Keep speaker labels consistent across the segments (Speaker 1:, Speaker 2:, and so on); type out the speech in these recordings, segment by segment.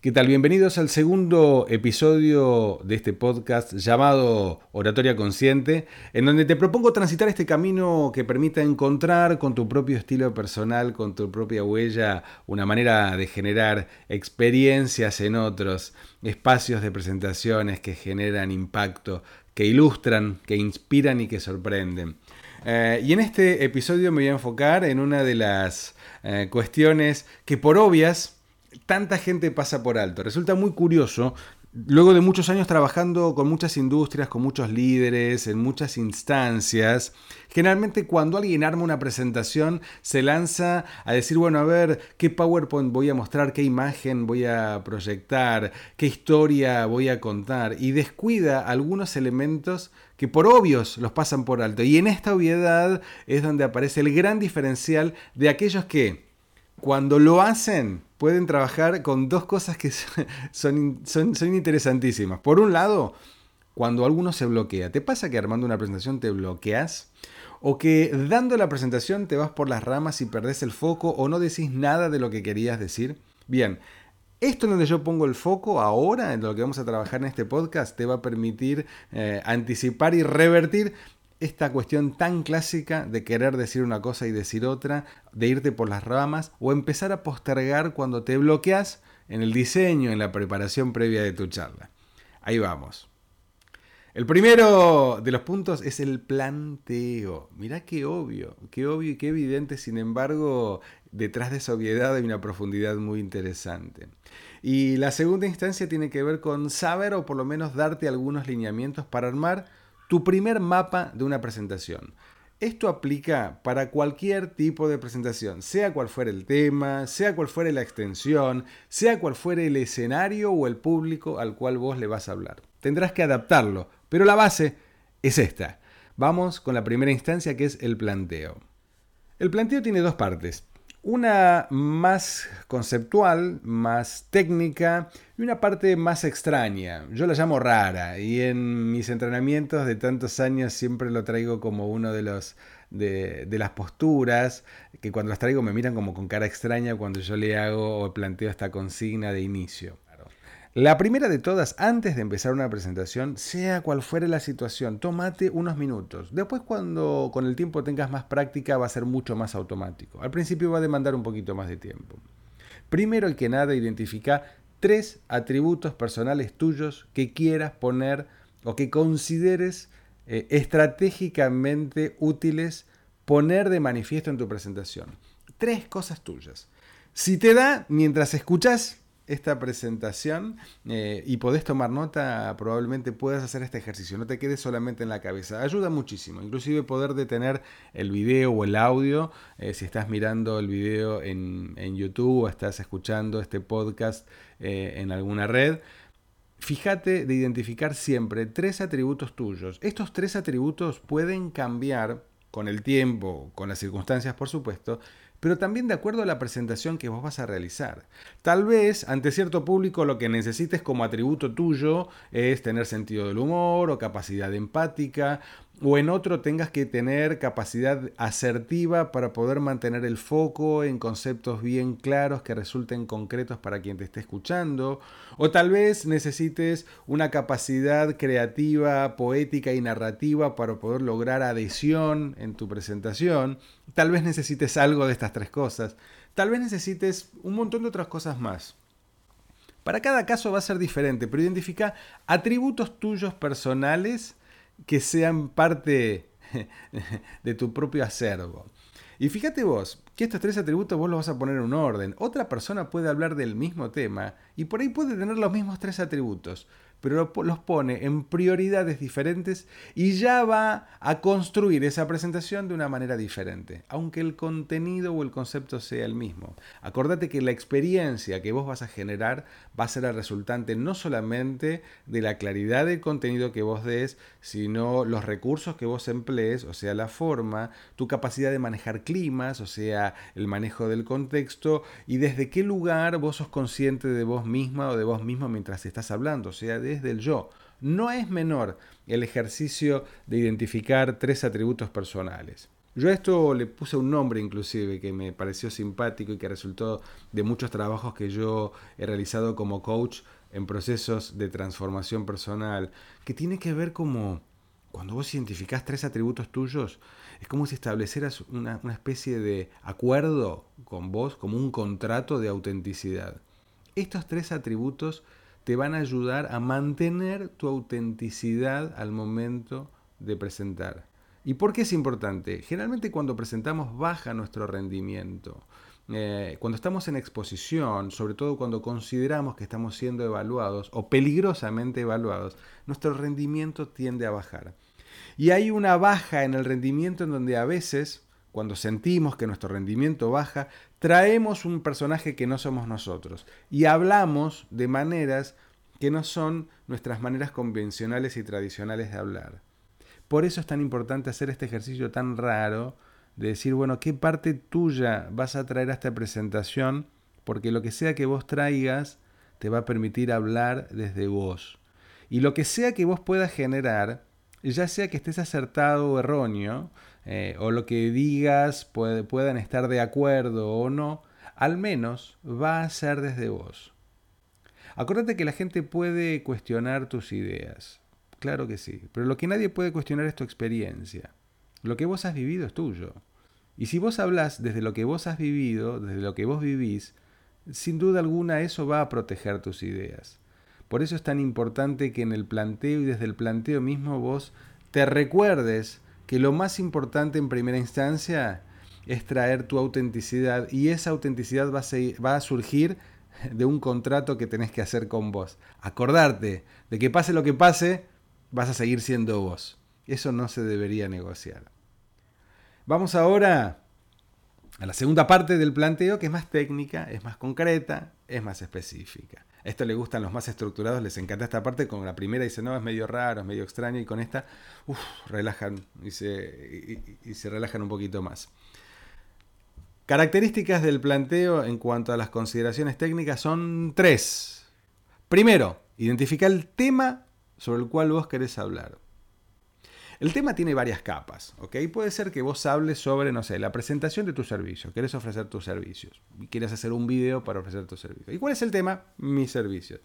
Speaker 1: ¿Qué tal? Bienvenidos al segundo episodio de este podcast llamado Oratoria Consciente, en donde te propongo transitar este camino que permita encontrar con tu propio estilo personal, con tu propia huella, una manera de generar experiencias en otros, espacios de presentaciones que generan impacto, que ilustran, que inspiran y que sorprenden. Eh, y en este episodio me voy a enfocar en una de las eh, cuestiones que por obvias tanta gente pasa por alto. Resulta muy curioso Luego de muchos años trabajando con muchas industrias, con muchos líderes, en muchas instancias, generalmente cuando alguien arma una presentación se lanza a decir, bueno, a ver, ¿qué PowerPoint voy a mostrar? ¿Qué imagen voy a proyectar? ¿Qué historia voy a contar? Y descuida algunos elementos que por obvios los pasan por alto. Y en esta obviedad es donde aparece el gran diferencial de aquellos que cuando lo hacen, pueden trabajar con dos cosas que son, son, son, interesantísimas. Por un lado, cuando alguno se bloquea. ¿Te pasa que armando una presentación te bloqueas? ¿O que dando la presentación te vas por las ramas y perdés el foco o no decís nada de lo que querías decir? Bien, esto en donde yo pongo el foco ahora, en lo que vamos a trabajar en este podcast, te va a permitir eh, anticipar y revertir esta cuestión tan clásica de querer decir una cosa y decir otra, de irte por las ramas o empezar a postergar cuando te bloqueas en el diseño, en la preparación previa de tu charla. Ahí vamos. El primero de los puntos es el planteo. Mirá qué obvio, qué obvio y qué evidente, sin embargo, detrás de esa obviedad hay una profundidad muy interesante. Y la segunda instancia tiene que ver con saber o por lo menos darte algunos lineamientos para armar tu primer mapa de una presentación. Esto aplica para cualquier tipo de presentación, sea cual fuera el tema, sea cual fuera la extensión, sea cual fuera el escenario o el público al cual vos le vas a hablar. Tendrás que adaptarlo, pero la base es esta. Vamos con la primera instancia que es el planteo. El planteo tiene dos partes. Una más conceptual, más técnica y una parte más extraña. Yo la llamo rara y en mis entrenamientos de tantos años siempre lo traigo como uno de los de, de, las posturas que cuando las traigo me miran como con cara extraña cuando yo le hago o planteo esta consigna de inicio. La primera de todas, antes de empezar una presentación, sea cual fuere la situación, tómate unos minutos. Después cuando con el tiempo tengas más práctica va a ser mucho más automático. Al principio va a demandar un poquito más de tiempo. Primero y que nada, identifica tres atributos personales tuyos que quieras poner o que consideres eh, estratégicamente útiles poner de manifiesto en tu presentación. Tres cosas tuyas. Si te da, mientras escuchas, esta presentación eh, y podés tomar nota, probablemente puedas hacer este ejercicio, no te quedes solamente en la cabeza. Ayuda muchísimo, inclusive poder detener el video o el audio, eh, si estás mirando el video en, YouTube o estás escuchando este podcast eh, en alguna red. Fíjate de identificar siempre tres atributos tuyos. Estos tres atributos pueden cambiar con el tiempo, con las circunstancias por supuesto, pero también de acuerdo a la presentación que vos vas a realizar. Tal vez ante cierto público lo que necesites como atributo tuyo es tener sentido del humor o capacidad empática o en otro tengas que tener capacidad asertiva para poder mantener el foco en conceptos bien claros que resulten concretos para quien te esté escuchando, o tal vez necesites una capacidad creativa, poética y narrativa para poder lograr adhesión en tu presentación, tal vez necesites algo de estas tres cosas, tal vez necesites un montón de otras cosas más. Para cada caso va a ser diferente, pero identifica atributos tuyos personales que sean parte de tu propio acervo. Y fíjate vos, que estos tres atributos vos los vas a poner en un orden. Otra persona puede hablar del mismo tema y por ahí puede tener los mismos tres atributos, pero los pone en prioridades diferentes y ya va a construir esa presentación de una manera diferente, aunque el contenido o el concepto sea el mismo. Acordate que la experiencia que vos vas a generar va a ser el resultante no solamente de la claridad del contenido que vos des, sino los recursos que vos emplees, o sea, la forma, tu capacidad de manejar climas, o sea, el manejo del contexto y desde qué lugar vos sos consciente de vos misma o de vos mismo mientras estás hablando, o sea, desde el yo. No es menor el ejercicio de identificar tres atributos personales. Yo a esto le puse un nombre inclusive que me pareció simpático y que resultó de muchos trabajos que yo he realizado como coach en procesos de transformación personal, que tiene que ver como cuando vos identificás tres atributos tuyos, es como si establecieras una, una especie de acuerdo con vos, como un contrato de autenticidad. Estos tres atributos te van a ayudar a mantener tu autenticidad al momento de presentar. ¿Y por qué es importante? Generalmente cuando presentamos baja nuestro rendimiento. Eh, cuando estamos en exposición, sobre todo cuando consideramos que estamos siendo evaluados o peligrosamente evaluados, nuestro rendimiento tiende a bajar. Y hay una baja en el rendimiento en donde a veces, cuando sentimos que nuestro rendimiento baja, traemos un personaje que no somos nosotros y hablamos de maneras que no son nuestras maneras convencionales y tradicionales de hablar. Por eso es tan importante hacer este ejercicio tan raro de decir, bueno, ¿qué parte tuya vas a traer a esta presentación? Porque lo que sea que vos traigas te va a permitir hablar desde vos. Y lo que sea que vos puedas generar, ya sea que estés acertado o erróneo, eh, o lo que digas puedan estar de acuerdo o no, al menos va a ser desde vos. Acuérdate que la gente puede cuestionar tus ideas, Claro que sí, pero lo que nadie puede cuestionar es tu experiencia. Lo que vos has vivido es tuyo. Y si vos hablas desde lo que vos has vivido, desde lo que vos vivís, sin duda alguna eso va a proteger tus ideas. Por eso es tan importante que en el planteo y desde el planteo mismo vos te recuerdes que lo más importante en primera instancia es traer tu autenticidad y esa autenticidad va a, surgir de un contrato que tenés que hacer con vos. Acordarte de que pase lo que pase, vas a seguir siendo vos. Eso no se debería negociar. Vamos ahora a la segunda parte del planteo, que es más técnica, es más concreta, es más específica. Esto le gustan los más estructurados, les encanta esta parte. Con la primera dice, no, es medio raro, es medio extraño, y con esta, uff, relajan y se, y se relajan un poquito más. Características del planteo en cuanto a las consideraciones técnicas son tres. Primero, identifica el tema sobre el cual vos querés hablar. El tema tiene varias capas, ¿ok? Puede ser que vos hables sobre, no sé, la presentación de tu servicio, querés ofrecer tus servicios, quieres hacer un video para ofrecer tus servicios. ¿Y cuál es el tema? Mis servicios.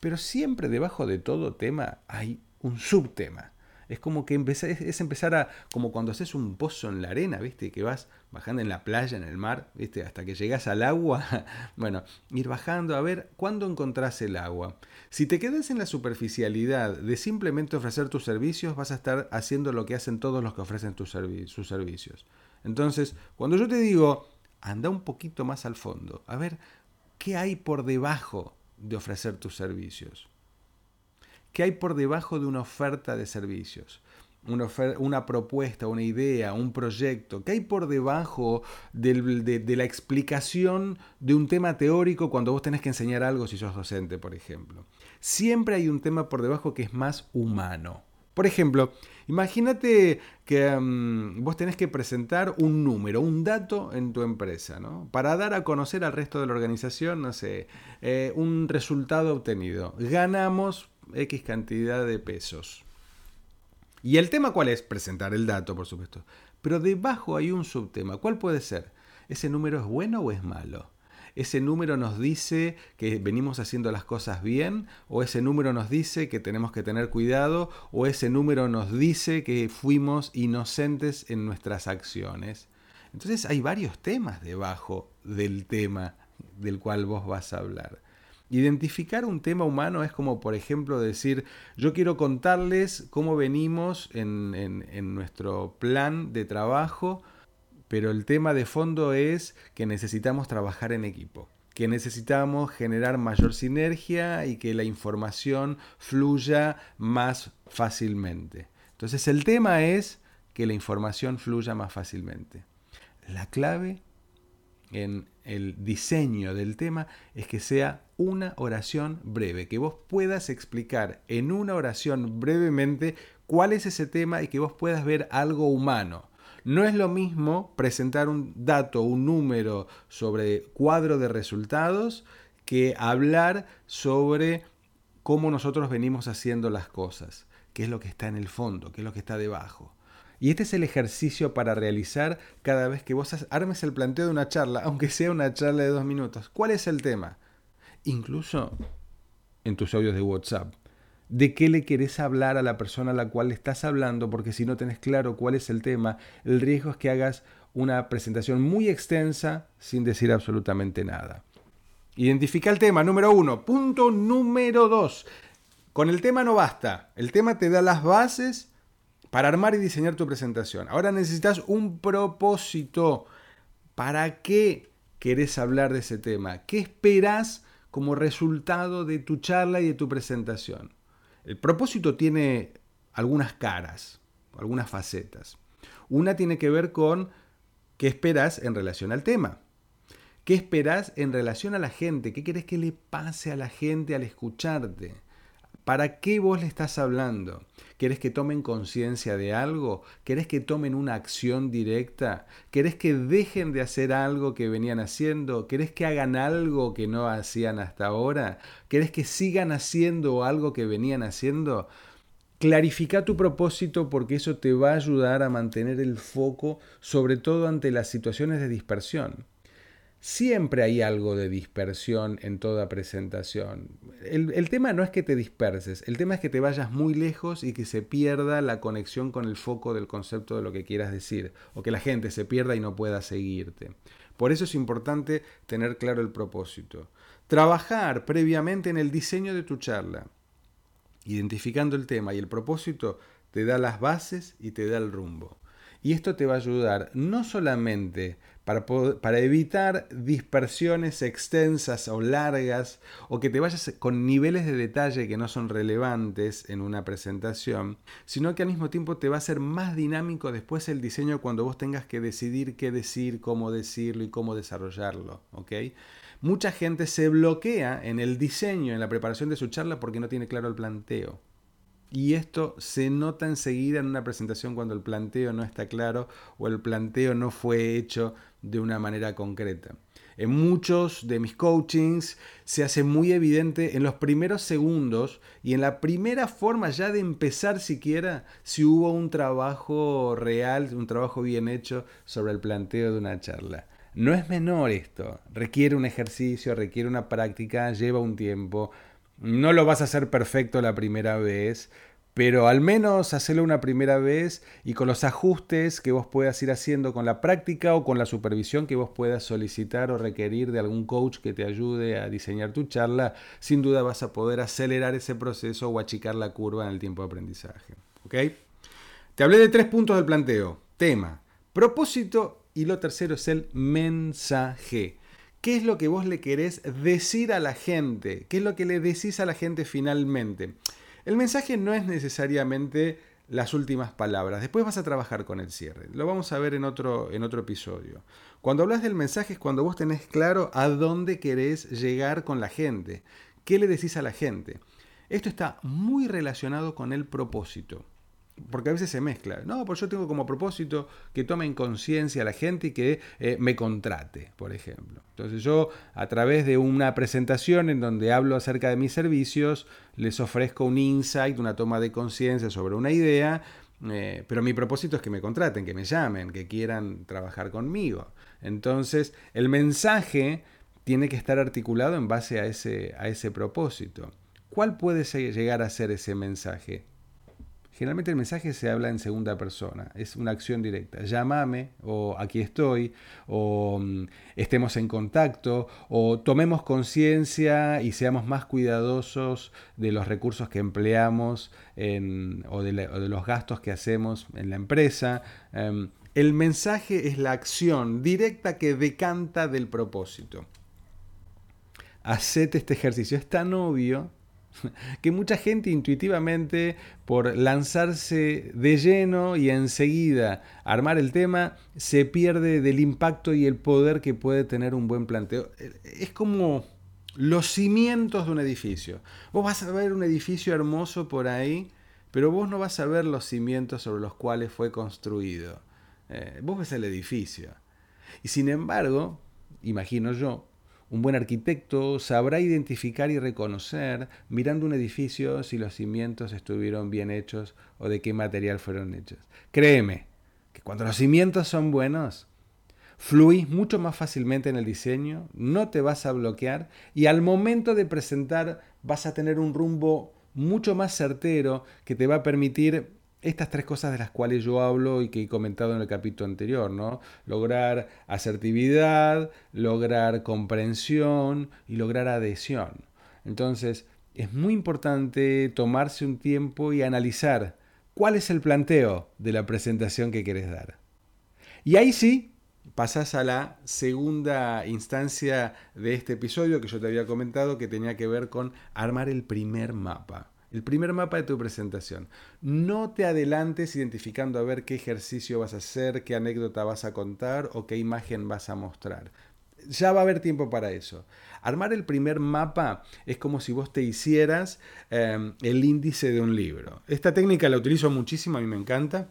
Speaker 1: Pero siempre debajo de todo tema hay un subtema. Es como que es empezar a, como cuando haces un pozo en la arena, ¿viste? Que vas bajando en la playa, en el mar, ¿viste? Hasta que llegas al agua. bueno, ir bajando a ver cuándo encontrás el agua. Si te quedas en la superficialidad de simplemente ofrecer tus servicios, vas a estar haciendo lo que hacen todos los que ofrecen sus servicios. Entonces, cuando yo te digo, anda un poquito más al fondo, a ver qué hay por debajo de ofrecer tus servicios. ¿Qué hay por debajo de una oferta de servicios? Una, propuesta, una idea, un proyecto. ¿Qué hay por debajo de, la explicación de un tema teórico cuando vos tenés que enseñar algo si sos docente, por ejemplo? Siempre hay un tema por debajo que es más humano. Por ejemplo, imagínate que mm, vos tenés que presentar un número, un dato en tu empresa, ¿no? Para dar a conocer al resto de la organización, no sé, eh, un resultado obtenido. Ganamos X cantidad de pesos. ¿Y el tema cuál es? Presentar el dato, por supuesto. Pero debajo hay un subtema. ¿Cuál puede ser? ¿Ese número es bueno o es malo? ¿Ese número nos dice que venimos haciendo las cosas bien? ¿O ese número nos dice que tenemos que tener cuidado? ¿O ese número nos dice que fuimos inocentes en nuestras acciones? Entonces hay varios temas debajo del tema del cual vos vas a hablar. Identificar un tema humano es como, por ejemplo, decir, yo quiero contarles cómo venimos en, nuestro plan de trabajo, pero el tema de fondo es que necesitamos trabajar en equipo que necesitamos generar mayor sinergia y que la información fluya más fácilmente. Entonces el tema es que la información fluya más fácilmente. La clave en el diseño del tema es que sea una oración breve, que vos puedas explicar en una oración brevemente cuál es ese tema y que vos puedas ver algo humano. No es lo mismo presentar un dato, un número sobre cuadro de resultados que hablar sobre cómo nosotros venimos haciendo las cosas, qué es lo que está en el fondo, qué es lo que está debajo. Y este es el ejercicio para realizar cada vez que vos armes el planteo de una charla, aunque sea una charla de dos minutos. ¿Cuál es el tema? Incluso en tus audios de WhatsApp. ¿De qué le querés hablar a la persona a la cual le estás hablando? Porque si no tenés claro cuál es el tema, el riesgo es que hagas una presentación muy extensa sin decir absolutamente nada. Identifica el tema, número uno. Punto número dos. Con el tema no basta. El tema te da las bases para armar y diseñar tu presentación. Ahora necesitas un propósito. ¿Para qué querés hablar de ese tema? ¿Qué esperás como resultado de tu charla y de tu presentación? El propósito tiene algunas caras, algunas facetas. Una tiene que ver con qué esperas en relación al tema. ¿Qué esperas en relación a la gente? ¿Qué querés que le pase a la gente al escucharte? ¿Para qué vos le estás hablando? ¿Querés que tomen conciencia de algo? ¿Querés que tomen una acción directa? ¿Querés que dejen de hacer algo que venían haciendo? ¿Querés que hagan algo que no hacían hasta ahora? ¿Querés que sigan haciendo algo que venían haciendo? Clarifica tu propósito porque eso te va a ayudar a mantener el foco, sobre todo ante las situaciones de dispersión. Siempre hay algo de dispersión en toda presentación. El, tema no es que te disperses, el tema es que te vayas muy lejos y que se pierda la conexión con el foco del concepto de lo que quieras decir, o que la gente se pierda y no pueda seguirte. Por eso es importante tener claro el propósito. Trabajar previamente en el diseño de tu charla, identificando el tema y el propósito, te da las bases y te da el rumbo. Y esto te va a ayudar no solamente para, para, evitar dispersiones extensas o largas o que te vayas con niveles de detalle que no son relevantes en una presentación, sino que al mismo tiempo te va a ser más dinámico después el diseño cuando vos tengas que decidir qué decir, cómo decirlo y cómo desarrollarlo. Mucha gente se bloquea en el diseño, en la preparación de su charla porque no tiene claro el planteo. Y esto se nota enseguida en una presentación cuando el planteo no está claro o el planteo no fue hecho de una manera concreta. En muchos de mis coachings se hace muy evidente en los primeros segundos y en la primera forma ya de empezar siquiera si hubo un trabajo real, un trabajo bien hecho sobre el planteo de una charla. No es menor esto, requiere un ejercicio, requiere una práctica, lleva un tiempo, no lo vas a hacer perfecto la primera vez, pero al menos hacerlo una primera vez y con los ajustes que vos puedas ir haciendo con la práctica o con la supervisión que vos puedas solicitar o requerir de algún coach que te ayude a diseñar tu charla, sin duda vas a poder acelerar ese proceso o achicar la curva en el tiempo de aprendizaje. ¿Ok? Te hablé de tres puntos del planteo. Tema, propósito y lo tercero es el mensaje. ¿Qué es lo que vos le querés decir a la gente? ¿Qué es lo que le decís a la gente finalmente? El mensaje no es necesariamente las últimas palabras. Después vas a trabajar con el cierre. Lo vamos a ver en otro, en otro episodio. Cuando hablas del mensaje es cuando vos tenés claro a dónde querés llegar con la gente. ¿Qué le decís a la gente? Esto está muy relacionado con el propósito porque a veces se mezcla. No, pues yo tengo como propósito que tomen conciencia la gente y que eh, me contrate, por ejemplo. Entonces yo a través de una presentación en donde hablo acerca de mis servicios, les ofrezco un insight, una toma de conciencia sobre una idea, eh, pero mi propósito es que me contraten, que me llamen, que quieran trabajar conmigo. Entonces el mensaje tiene que estar articulado en base a ese, a ese propósito. ¿Cuál puede llegar a ser ese mensaje? Generalmente el mensaje se habla en segunda persona, es una acción directa. Llámame o aquí estoy o mm, estemos en contacto o tomemos conciencia y seamos más cuidadosos de los recursos que empleamos o, de los gastos que hacemos en la empresa. Em, el mensaje es la acción directa que decanta del propósito. Hacete este ejercicio, es tan obvio que mucha gente intuitivamente, por lanzarse de lleno y enseguida armar el tema, se pierde del impacto y el poder que puede tener un buen planteo. Es como los cimientos de un edificio. Vos vas a ver un edificio hermoso por ahí, pero vos no vas a ver los cimientos sobre los cuales fue construido. Eh, vos ves el edificio. Y sin embargo, imagino yo, Un buen arquitecto sabrá identificar y reconocer, mirando un edificio, si los cimientos estuvieron bien hechos o de qué material fueron hechos. Créeme, que cuando los cimientos son buenos, fluís mucho más fácilmente en el diseño, no te vas a bloquear y al momento de presentar vas a tener un rumbo mucho más certero que te va a permitir estas tres cosas de las cuales yo hablo y que he comentado en el capítulo anterior, ¿no? Lograr asertividad, lograr comprensión y lograr adhesión. Entonces, es muy importante tomarse un tiempo y analizar cuál es el planteo de la presentación que quieres dar. Y ahí sí, pasas a la segunda instancia de este episodio que yo te había comentado que tenía que ver con armar el primer mapa. El primer mapa de tu presentación. No te adelantes identificando a ver qué ejercicio vas a hacer, qué anécdota vas a contar o qué imagen vas a mostrar. Ya va a haber tiempo para eso. Armar el primer mapa es como si vos te hicieras em, el índice de un libro. Esta técnica la utilizo muchísimo, a mí me encanta.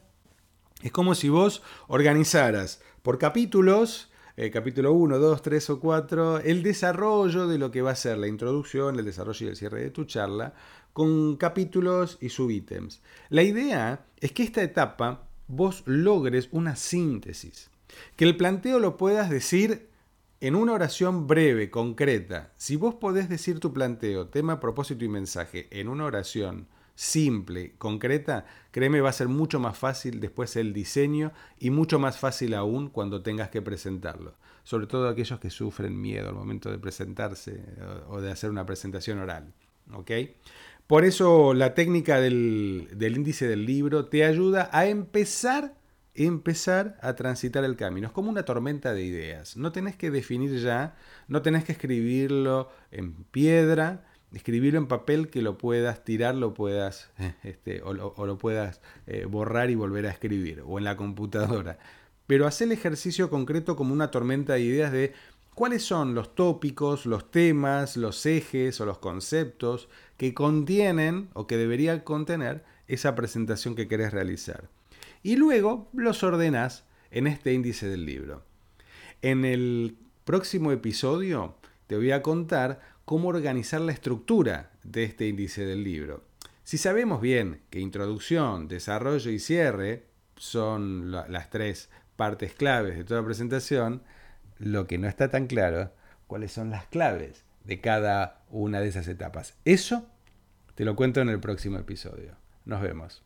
Speaker 1: Es como si vos organizaras por capítulos eh, capítulo 1, 2, 3 o 4, el desarrollo de lo que va a ser la introducción, el desarrollo y el cierre de tu charla, con capítulos y subítems. La idea es que esta etapa vos logres una síntesis, que el planteo lo puedas decir en una oración breve, concreta. Si vos podés decir tu planteo, tema, propósito y mensaje en una oración simple, concreta, créeme, va a ser mucho más fácil después el diseño y mucho más fácil aún cuando tengas que presentarlo. Sobre todo aquellos que sufren miedo al momento de presentarse o de hacer una presentación oral. ¿ok? Por eso la técnica del, índice del libro te ayuda a empezar empezar a transitar el camino. Es como una tormenta de ideas. No tenés que definir ya, no tenés que escribirlo en piedra, escribirlo en papel que lo puedas tirar, lo puedas, este, o, lo, puedas eh, borrar y volver a escribir, o en la computadora. Pero haz el ejercicio concreto como una tormenta de ideas de cuáles son los tópicos, los temas, los ejes o los conceptos que contienen o que debería contener esa presentación que querés realizar. Y luego los ordenás en este índice del libro. En el próximo episodio te voy a contar cómo organizar la estructura de este índice del libro. Si sabemos bien que introducción, desarrollo y cierre son las tres partes claves de toda presentación, lo que no está tan claro, cuáles son las claves de cada una de esas etapas. Eso te lo cuento en el próximo episodio. Nos vemos.